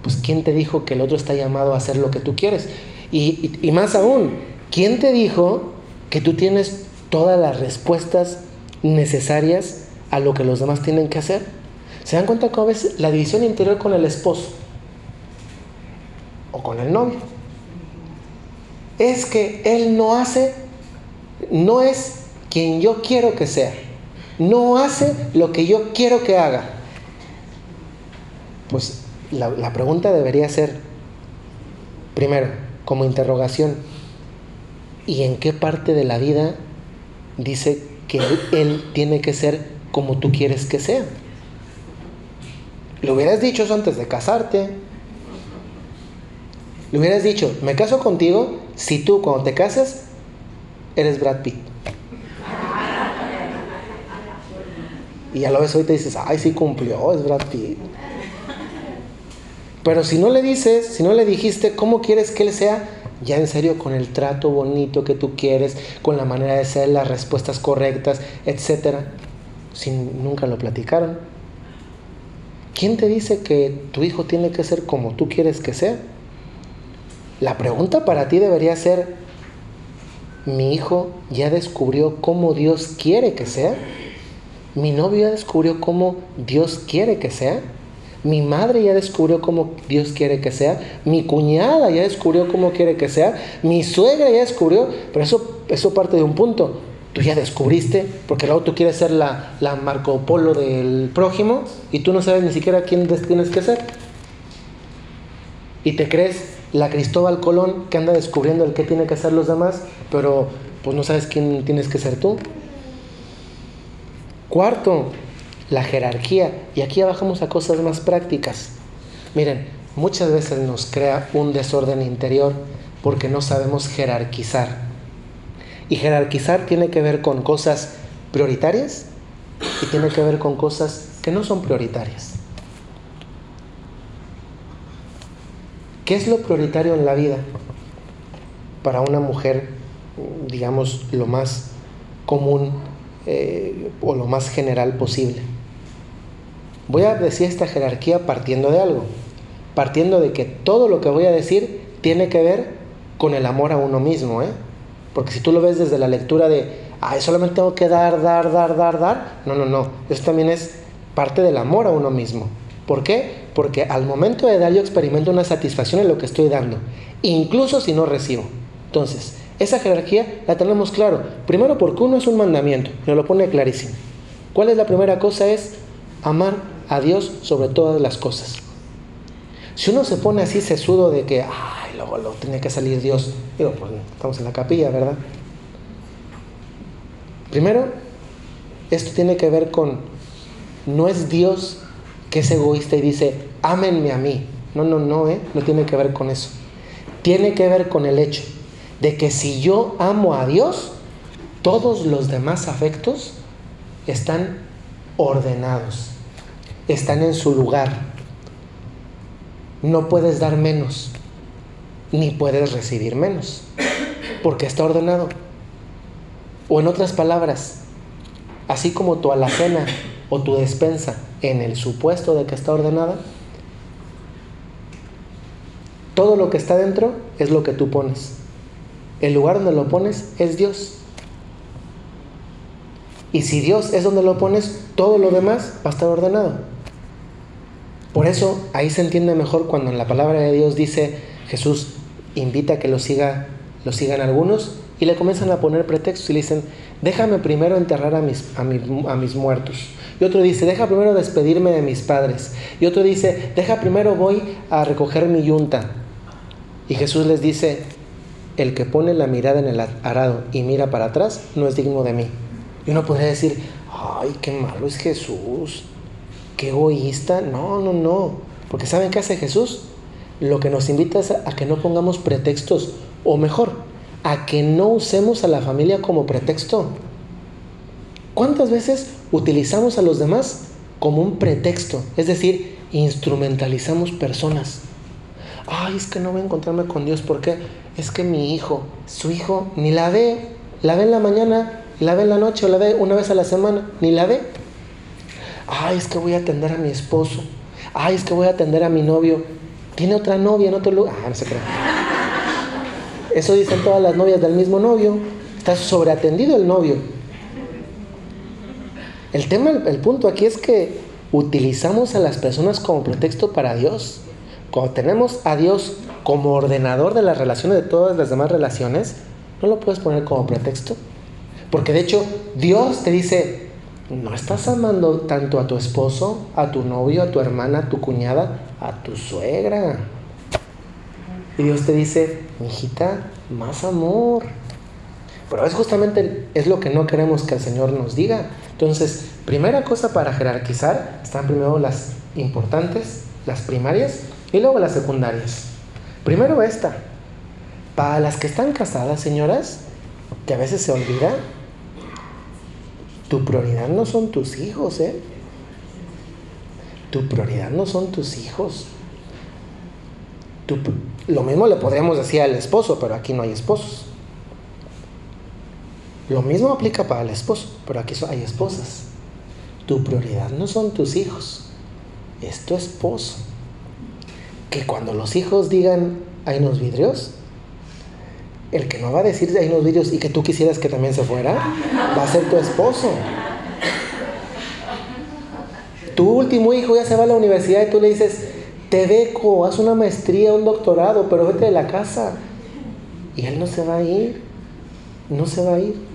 pues ¿quién te dijo que el otro está llamado a hacer lo que tú quieres? Y, más aún, ¿quién te dijo que tú tienes todas las respuestas necesarias a lo que los demás tienen que hacer? ¿Se dan cuenta cómo ves la división interior con el esposo o con el novio? es que Él no hace, no es quien yo quiero que sea. No hace lo que yo quiero que haga. Pues la, la pregunta debería ser, primero, como interrogación, ¿y en qué parte de la vida dice que él, tiene que ser como tú quieres que sea? Le hubieras dicho eso antes de casarte. Le hubieras dicho, me caso contigo si tú cuando te casas eres Brad Pitt. Y ya lo ves hoy te dices, ay, sí cumplió, es Brad Pitt. Pero si no le dices, si no le dijiste cómo quieres que él sea, ya en serio con el trato bonito que tú quieres, con la manera de ser, las respuestas correctas, etcétera, si nunca lo platicaron. ¿Quién te dice que tu hijo tiene que ser como tú quieres que sea? La pregunta para ti debería ser, ¿mi hijo ya descubrió cómo Dios quiere que sea? ¿Mi novio ya descubrió cómo Dios quiere que sea? Mi madre ya descubrió cómo Dios quiere que sea. Mi cuñada ya descubrió cómo quiere que sea. Mi suegra ya descubrió. Pero eso, eso parte de un punto. Tú ya descubriste, porque luego tú quieres ser la, la Marco Polo del prójimo y tú no sabes ni siquiera quién tienes que ser. Y te crees la Cristóbal Colón que anda descubriendo el que tiene que ser los demás, pero pues no sabes quién tienes que ser tú. Cuarto, la jerarquía. Y aquí bajamos a cosas más prácticas. Miren, muchas veces nos crea un desorden interior porque no sabemos jerarquizar. Y jerarquizar tiene que ver con cosas prioritarias y tiene que ver con cosas que no son prioritarias. ¿Qué es lo prioritario en la vida? Para una mujer, digamos, lo más común eh, o lo más general posible. Voy a decir esta jerarquía partiendo de algo, partiendo de que todo lo que voy a decir tiene que ver con el amor a uno mismo, ¿eh? Porque si tú lo ves desde la lectura de, ay, solamente tengo que dar, dar, dar, dar, dar, no, no, no, eso también es parte del amor a uno mismo. ¿Por qué? Porque al momento de dar yo experimento una satisfacción en lo que estoy dando, incluso si no recibo. Entonces, esa jerarquía la tenemos claro. Primero porque uno es un mandamiento, nos lo pone clarísimo. ¿Cuál es la primera cosa? Es amar a Dios sobre todas las cosas. Si uno se pone así sesudo de que, ay, luego, lo tiene que salir Dios, digo, pues estamos en la capilla, ¿verdad? Primero, esto tiene que ver con, no es Dios que es egoísta y dice, ámenme a mí. No, no, no, ¿eh? no tiene que ver con eso. Tiene que ver con el hecho de que si yo amo a Dios, todos los demás afectos están ordenados están en su lugar. No puedes dar menos, ni puedes recibir menos, porque está ordenado. O en otras palabras, así como tu alacena o tu despensa, en el supuesto de que está ordenada, todo lo que está dentro es lo que tú pones. El lugar donde lo pones es Dios. Y si Dios es donde lo pones, todo lo demás va a estar ordenado. Por eso ahí se entiende mejor cuando en la palabra de Dios dice Jesús invita a que lo, siga, lo sigan algunos y le comienzan a poner pretextos y le dicen, déjame primero enterrar a mis, a, a mis muertos. Y otro dice, deja primero despedirme de mis padres. Y otro dice, deja primero voy a recoger mi yunta. Y Jesús les dice, el que pone la mirada en el arado y mira para atrás no es digno de mí. Y uno podría decir, ay, qué malo es Jesús qué egoísta. No, no, no. Porque ¿saben qué hace Jesús? Lo que nos invita es a que no pongamos pretextos, o mejor, a que no usemos a la familia como pretexto. ¿Cuántas veces utilizamos a los demás como un pretexto? Es decir, instrumentalizamos personas. Ay, es que no voy a encontrarme con Dios porque es que mi hijo, su hijo, ni la ve, la ve en la mañana, la ve en la noche o la ve una vez a la semana, ni la ve ay, es que voy a atender a mi esposo, ay, es que voy a atender a mi novio, tiene otra novia en otro lugar, ah, no se cree. Eso dicen todas las novias del mismo novio, está sobreatendido el novio. El tema, el punto aquí es que utilizamos a las personas como pretexto para Dios. Cuando tenemos a Dios como ordenador de las relaciones, de todas las demás relaciones, no lo puedes poner como pretexto. Porque de hecho Dios te dice, no estás amando tanto a tu esposo, a tu novio, a tu hermana, a tu cuñada, a tu suegra. Y Dios te dice, hijita, más amor. Pero es justamente es lo que no queremos que el Señor nos diga. Entonces, primera cosa para jerarquizar, están primero las importantes, las primarias, y luego las secundarias. Primero esta. Para las que están casadas, señoras, que a veces se olvida, tu prioridad no son tus hijos, ¿eh? Tu prioridad no son tus hijos. lo mismo le podríamos decir al esposo, pero aquí no hay esposos. Lo mismo aplica para el esposo, pero aquí hay esposas. Tu prioridad no son tus hijos, es tu esposo. Que cuando los hijos digan, hay unos vidrios, el que no va a decir hay unos vidrios y que tú quisieras que también se fuera, va a ser tu esposo. Tu último hijo ya se va a la universidad y tú le dices, te deco, haz una maestría, un doctorado, pero vete de la casa. Y él no se va a ir, no se va a ir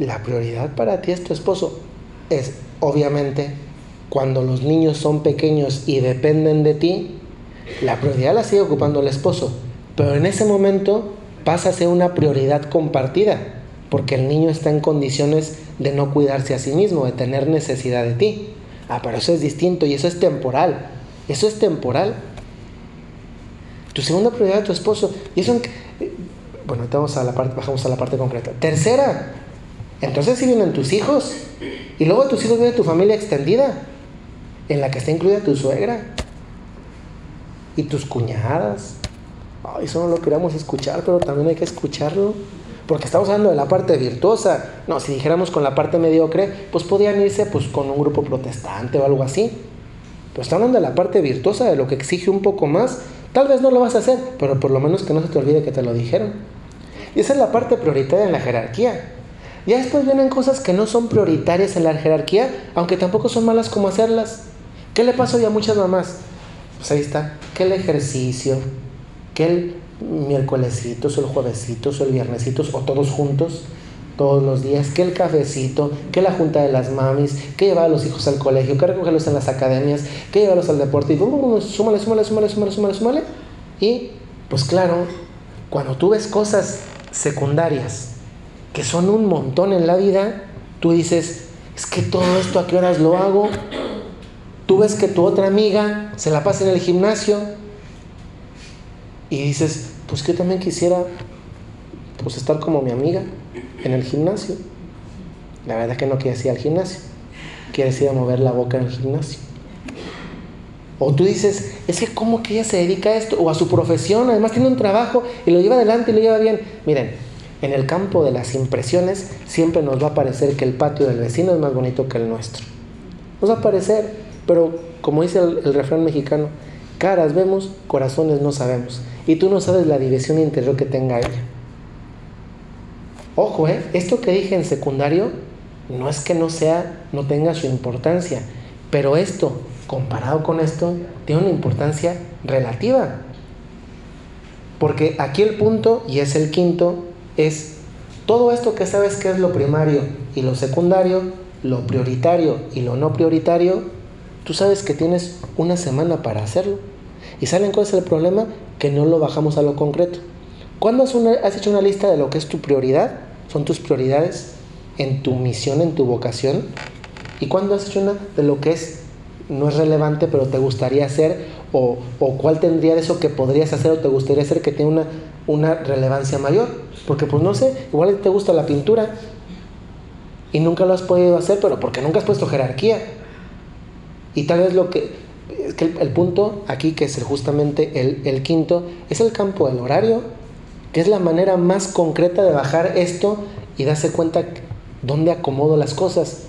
la prioridad para ti es tu esposo. Es, obviamente, cuando los niños son pequeños y dependen de ti, la prioridad la sigue ocupando el esposo. Pero en ese momento pasa a ser una prioridad compartida, porque el niño está en condiciones de no cuidarse a sí mismo, de tener necesidad de ti. Ah, pero eso es distinto y eso es temporal. Eso es temporal. Tu segunda prioridad es tu esposo. Y eso, bueno, vamos a la parte, bajamos a la parte concreta. Tercera, entonces si vienen tus hijos. Y luego tus hijos viene tu familia extendida, en la que está incluida tu suegra y tus cuñadas. Eso no lo queremos escuchar, pero también hay que escucharlo. Porque estamos hablando de la parte virtuosa. No, si dijéramos con la parte mediocre, pues podían irse pues, con un grupo protestante o algo así. Pero estamos hablando de la parte virtuosa, de lo que exige un poco más. Tal vez no lo vas a hacer, pero por lo menos que no se te olvide que te lo dijeron. Y esa es la parte prioritaria en la jerarquía. Ya después vienen cosas que no son prioritarias en la jerarquía, aunque tampoco son malas como hacerlas. ¿Qué le pasa hoy a muchas mamás? Pues ahí está, que el ejercicio, que el miércolesitos, o el juevesitos, o el viernesitos, o todos juntos, todos los días, que el cafecito, que la junta de las mamis, que llevar a los hijos al colegio, que recogerlos en las academias, que llevarlos al deporte, y súmale, súmale, súmale, súmale, súmale, súmale. Y, pues claro, cuando tú ves cosas secundarias, que son un montón en la vida, tú dices, es que todo esto a qué horas lo hago. Tú ves que tu otra amiga se la pasa en el gimnasio y dices, pues que yo también quisiera pues estar como mi amiga en el gimnasio. La verdad es que no quieres ir al gimnasio, quieres ir a mover la boca en el gimnasio. O tú dices, es que cómo que ella se dedica a esto, o a su profesión, además tiene un trabajo y lo lleva adelante y lo lleva bien. Miren, en el campo de las impresiones siempre nos va a parecer que el patio del vecino es más bonito que el nuestro. Nos va a parecer, pero como dice el, refrán mexicano, caras vemos, corazones no sabemos. Y tú no sabes la división interior que tenga ella. Ojo, ¿eh? esto que dije en secundario no es que no sea, no tenga su importancia, pero esto, comparado con esto, tiene una importancia relativa. Porque aquí el punto, y es el quinto, es todo esto que sabes que es lo primario y lo secundario, lo prioritario y lo no prioritario, tú sabes que tienes una semana para hacerlo. ¿Y saben cuál es el problema? Que no lo bajamos a lo concreto. ¿Cuándo has, hecho una lista de lo que es tu prioridad? Son tus prioridades en tu misión, en tu vocación. ¿Y cuándo has hecho una de lo que es no es relevante, pero te gustaría hacer? O, o cuál tendría de eso que podrías hacer o te gustaría hacer que tiene una, una relevancia mayor? Porque pues no sé, igual te gusta la pintura y nunca lo has podido hacer, pero porque nunca has puesto jerarquía. Y tal vez lo que, el, punto aquí, que es justamente el, quinto, es el campo del horario, que es la manera más concreta de bajar esto y darse cuenta dónde acomodo las cosas.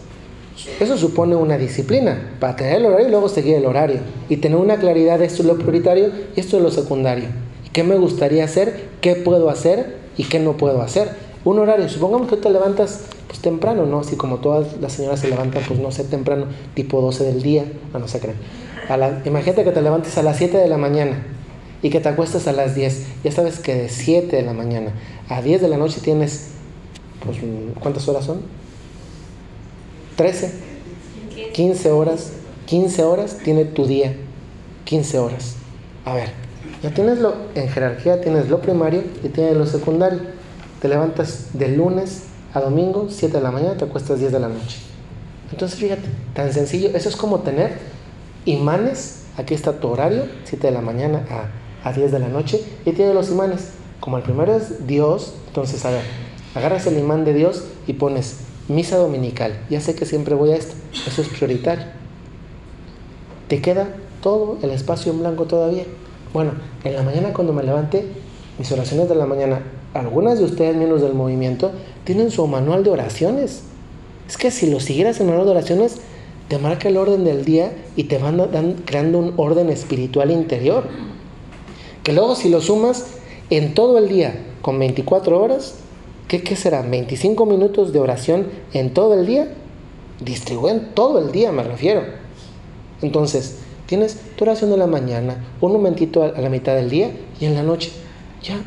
Eso supone una disciplina para tener el horario y luego seguir el horario y tener una claridad de esto es lo prioritario y esto es lo secundario. ¿Qué me gustaría hacer? ¿Qué puedo hacer? y qué no puedo hacer. Un horario, supongamos que te levantas pues temprano, ¿no? Así como todas las señoras se levantan, pues no sé, temprano, tipo 12 del día, no, no se creen. Imagínate que te levantes a las 7 de la mañana y que te acuestes a las 10. Ya sabes que de 7 de la mañana a 10 de la noche tienes, pues, ¿cuántas horas son? 13, 15 horas. 15 horas tiene tu día. 15 horas. A ver, ya tienes lo, en jerarquía tienes lo primario y tienes lo secundario. Te levantas de lunes a domingo, 7 de la mañana, te acuestas 10 de la noche. Entonces, fíjate, tan sencillo. Eso es como tener imanes. Aquí está tu horario, 7 de la mañana a, a 10 de la noche. Y tiene los imanes. Como el primero es Dios, entonces, a ver, agarras el imán de Dios y pones misa dominical. Ya sé que siempre voy a esto. Eso es prioritario. Te queda todo el espacio en blanco todavía. Bueno, en la mañana cuando me levante, mis oraciones de la mañana, algunas de ustedes, miembros del movimiento, tienen su manual de oraciones. Es que si lo siguieras en el manual de oraciones, te marca el orden del día y te van, creando un orden espiritual interior. Que luego si lo sumas en todo el día, con 24 horas, ¿qué, qué será? 25 minutos de oración en todo el día. Distribuyen todo el día, me refiero. Entonces, tienes tu oración de la mañana, un momentito a la mitad del día y en la noche. Ya,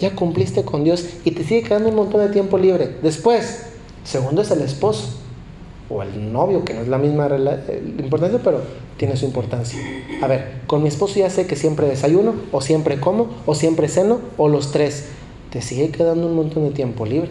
ya cumpliste con Dios y te sigue quedando un montón de tiempo libre. Después, segundo es el esposo o el novio, que no es la misma eh, importancia, pero tiene su importancia. A ver, con mi esposo ya sé que siempre desayuno, o siempre como, o siempre ceno, o los tres. Te sigue quedando un montón de tiempo libre.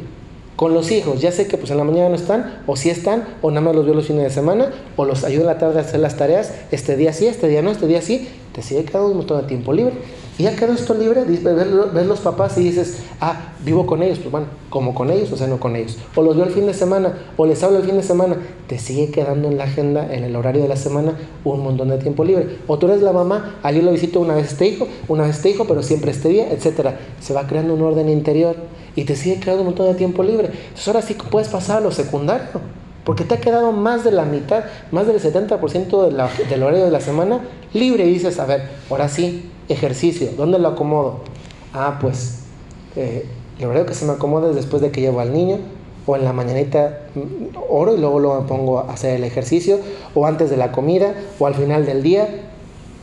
Con los hijos, ya sé que pues en la mañana no están, o si están, o nada más los veo los fines de semana, o los ayudo en la tarde a hacer las tareas, este día sí, este día no, este día sí, te sigue quedando un montón de tiempo libre. Y ya quedó esto libre, ves los papás y dices, ah, vivo con ellos, pues bueno, como con ellos o sea, no con ellos. O los veo el fin de semana, o les hablo el fin de semana, te sigue quedando en la agenda, en el horario de la semana, un montón de tiempo libre. O tú eres la mamá, allí lo visito una vez este hijo, una vez este hijo, pero siempre este día, etc. Se va creando un orden interior y te sigue quedando un montón de tiempo libre. Entonces ahora sí puedes pasar a lo secundario. Porque te ha quedado más de la mitad, más del 70% de la, del horario de la semana libre. Y dices, a ver, ahora sí, ejercicio, ¿dónde lo acomodo? Ah, pues eh, el horario que se me acomoda es después de que llevo al niño, o en la mañanita mm, oro y luego lo pongo a hacer el ejercicio, o antes de la comida, o al final del día,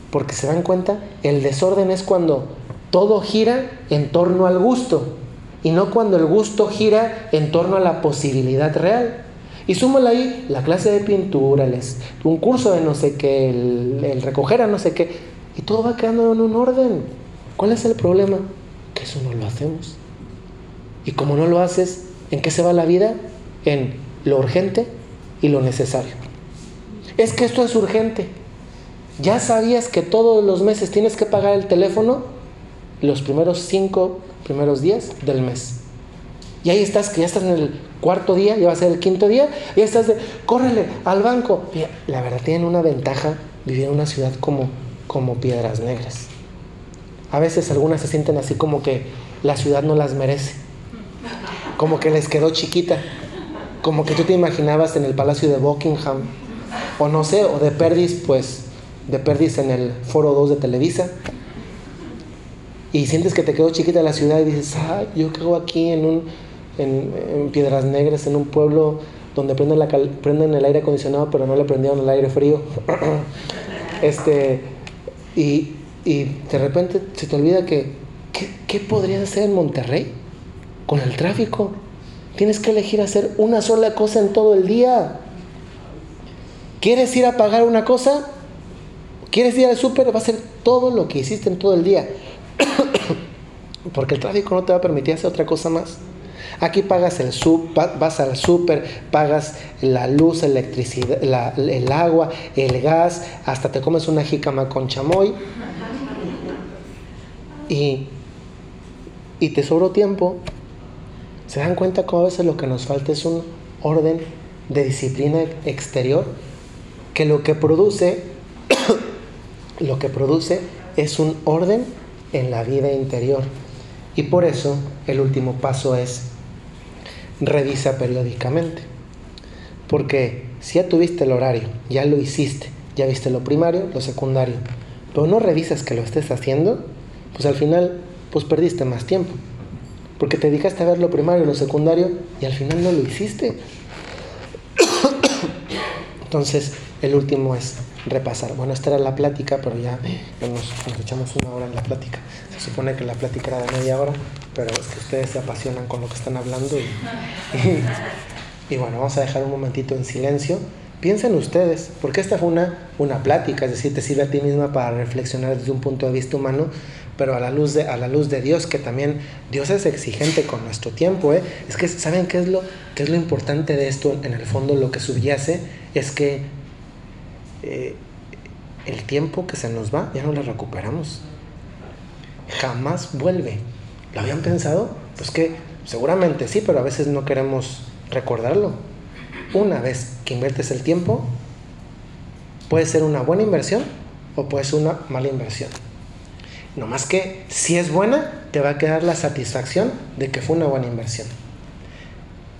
porque se dan cuenta, el desorden es cuando todo gira en torno al gusto, y no cuando el gusto gira en torno a la posibilidad real. Y súmala ahí la clase de pintura, un curso de no sé qué, el, el recoger a no sé qué. Y todo va quedando en un orden. ¿Cuál es el problema? Que eso no lo hacemos. Y como no lo haces, ¿en qué se va la vida? En lo urgente y lo necesario. Es que esto es urgente. ¿Ya sabías que todos los meses tienes que pagar el teléfono? Los primeros cinco primeros días del mes. Y ahí estás, que ya estás en el cuarto día, ya va a ser el quinto día, y estás de, córrele al banco. la verdad tienen una ventaja vivir en una ciudad como como piedras negras. A veces algunas se sienten así como que la ciudad no las merece, como que les quedó chiquita, como que tú te imaginabas en el palacio de Buckingham, o no sé, o de Perdis, pues de Perdis en el Foro 2 de Televisa, y sientes que te quedó chiquita la ciudad y dices, ah, yo quedo aquí en, un, en, Piedras Negras, en un pueblo donde prenden, la, prenden el aire acondicionado, pero no le prendieron el aire frío. (clears throat) este, y, de repente se te olvida que, ¿qué, podrías hacer en Monterrey con el tráfico? Tienes que elegir hacer una sola cosa en todo el día. ¿Quieres ir a pagar una cosa? ¿Quieres ir al súper? Va a ser todo lo que hiciste en todo el día. (clears throat) Porque el tráfico no te va a permitir hacer otra cosa más. Aquí pagas el sub, vas al súper, pagas la luz, electricidad, el agua, el gas, hasta te comes una jícama con chamoy. Y, y te sobró tiempo. ¿Se dan cuenta cómo a veces lo que nos falta es un orden de disciplina exterior? Que lo que produce, (coughs) lo que produce es un orden en la vida interior. Y por eso el último paso es revisa periódicamente. Porque si ya tuviste el horario, ya lo hiciste, ya viste lo primario, lo secundario, pero no revisas que lo estés haciendo, pues al final pues perdiste más tiempo. Porque te dedicaste a ver lo primario, lo secundario y al final no lo hiciste. (coughs) Entonces, el último es repasar. Bueno, esta era la plática, pero ya nos, echamos una hora en la plática. Se supone que la plática era de media hora, pero es que ustedes se apasionan con lo que están hablando y, y, bueno, vamos a dejar un momentito en silencio. Piensen ustedes, porque esta fue una, una plática, es decir, te sirve a ti misma para reflexionar desde un punto de vista humano, pero a la luz de, a la luz de Dios, que también Dios es exigente con nuestro tiempo. ¿eh? Es que, ¿saben qué es, lo, qué es lo importante de esto? En el fondo, lo que subyace es que eh, el tiempo que se nos va ya no lo recuperamos. Jamás vuelve. ¿Lo habían pensado? Pues que seguramente sí, pero a veces no queremos recordarlo. Una vez que inviertes el tiempo, puede ser una buena inversión o puede ser una mala inversión. No más que si es buena, te va a quedar la satisfacción de que fue una buena inversión.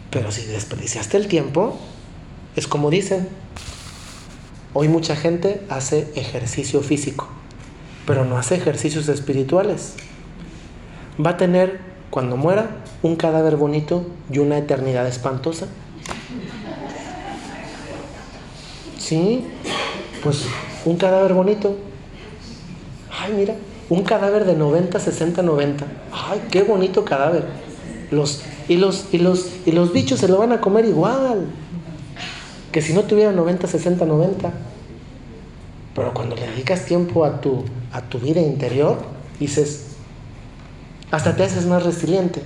Pero si desperdiciaste el tiempo, es como dicen, hoy mucha gente hace ejercicio físico, pero no hace ejercicios espirituales. Va a tener, cuando muera, un cadáver bonito y una eternidad espantosa. Sí, pues un cadáver bonito. Ay, mira, un cadáver de 90, 60, 90. Ay, qué bonito cadáver. Los, y, los, y, los, y los bichos se lo van a comer igual. Que si no tuviera 90, 60, 90. Pero cuando le dedicas tiempo a tu, a tu vida interior, dices, hasta te haces más resiliente.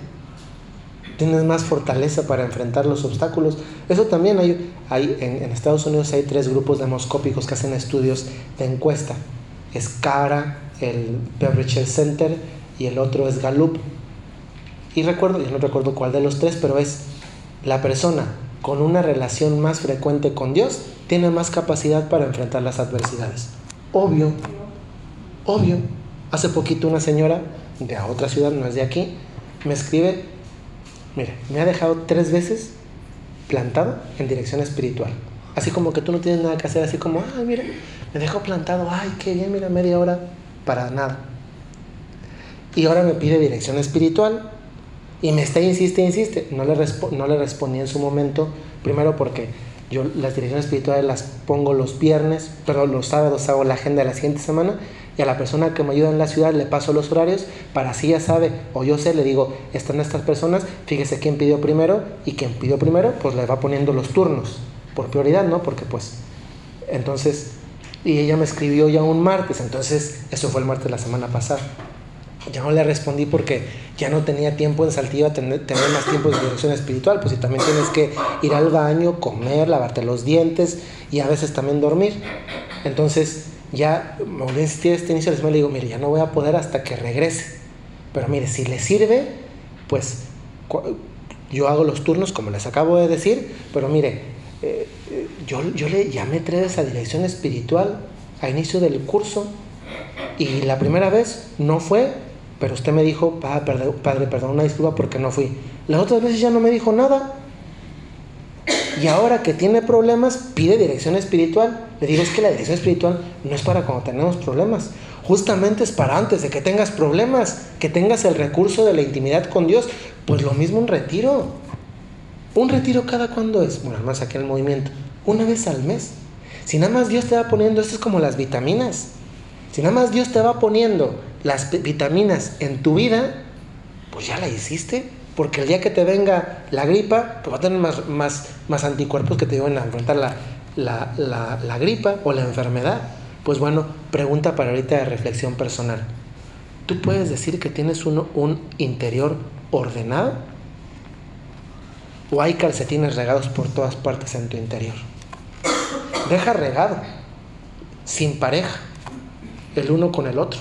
Tienes más fortaleza para enfrentar los obstáculos. Eso también hay, hay en, Estados Unidos hay tres grupos demoscópicos que hacen estudios de encuesta. Es CARA, el Beverage Center y el otro es Gallup. Y recuerdo, yo no recuerdo cuál de los tres, pero es la persona con una relación más frecuente con Dios tiene más capacidad para enfrentar las adversidades. Obvio, obvio. Hace poquito una señora de otra ciudad, no es de aquí, me escribe, mire, me ha dejado tres veces plantado en dirección espiritual. Así como que tú no tienes nada que hacer, así como, ay, mira, me dejó plantado, ay, qué bien, mira, media hora para nada. Y ahora me pide dirección espiritual y me está, insiste, insiste. No le, no le respondí en su momento, primero porque yo las direcciones espirituales las pongo los viernes, pero los sábados hago la agenda de la siguiente semana y a la persona que me ayuda en la ciudad le paso los horarios para así ya sabe, o yo sé, le digo, están estas personas, fíjese quién pidió primero y quien pidió primero, pues le va poniendo los turnos por prioridad, ¿no? Porque pues, entonces y ella me escribió ya un martes, entonces eso fue el martes de la semana pasada. Ya no le respondí porque ya no tenía tiempo en Saltillo a tener, tener más tiempo de dirección espiritual, pues si también tienes que ir al baño, comer, lavarte los dientes y a veces también dormir. Entonces ya me volví a insistir este inicio de le digo, mire, ya no voy a poder hasta que regrese. Pero mire, si le sirve, pues yo hago los turnos como les acabo de decir, pero mire, eh, yo, yo le llamé tres a dirección espiritual a inicio del curso y la primera vez no fue, pero usted me dijo, padre, perdón, una disculpa porque no fui. Las otras veces ya no me dijo nada. Y ahora que tiene problemas, pide dirección espiritual. Le digo, es que la dirección espiritual no es para cuando tenemos problemas. Justamente es para antes de que tengas problemas, que tengas el recurso de la intimidad con Dios. Pues lo mismo un retiro. Un retiro cada cuándo es, bueno, más aquí el movimiento, una vez al mes. Si nada más Dios te va poniendo, esto es como las vitaminas. Si nada más Dios te va poniendo las vitaminas en tu vida, pues ya la hiciste. Porque el día que te venga la gripa, pues va a tener más, más, más anticuerpos que te lleven a enfrentar la, la, la, gripa o la enfermedad. Pues bueno, pregunta para ahorita de reflexión personal. ¿Tú puedes decir que tienes uno, un interior ordenado? o hay calcetines regados por todas partes en tu interior. Deja regado, sin pareja, el uno con el otro.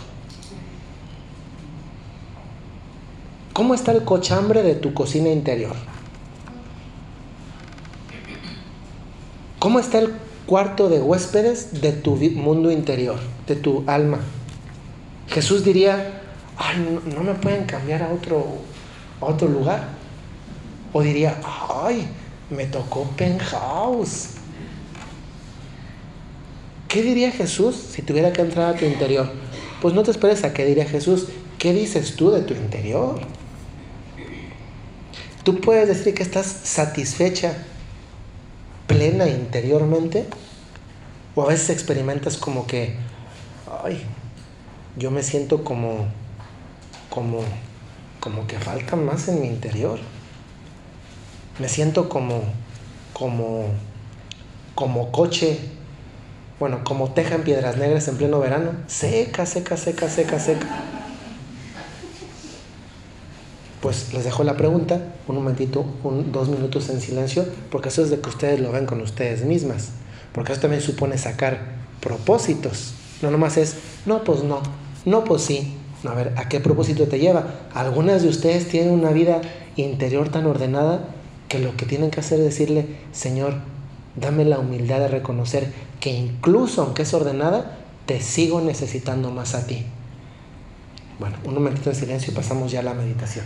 ¿Cómo está el cochambre de tu cocina interior? ¿Cómo está el cuarto de huéspedes de tu mundo interior, de tu alma? Jesús diría, ay, no, me pueden cambiar a otro, a otro lugar. O diría, ay, me tocó penthouse. ¿Qué diría Jesús si tuviera que entrar a tu interior? Pues no te esperes a qué diría Jesús. ¿Qué dices tú de tu interior? Tú puedes decir que estás satisfecha, plena interiormente. O a veces experimentas como que, ay, yo me siento como, como, como que falta más en mi interior. Me siento como, como, como coche, bueno, como teja en piedras negras en pleno verano, seca, seca, seca, seca, seca. Pues les dejo la pregunta, un momentito, dos minutos en silencio, porque eso es de que ustedes lo ven con ustedes mismas, porque eso también supone sacar propósitos, no nomás es, no, pues no, no, pues sí, a ver, ¿a qué propósito te lleva? Algunas de ustedes tienen una vida interior tan ordenada que lo que tienen que hacer es decirle, Señor, dame la humildad de reconocer que incluso aunque es ordenada, te sigo necesitando más a ti. Bueno, un momentito de silencio y pasamos ya a la meditación.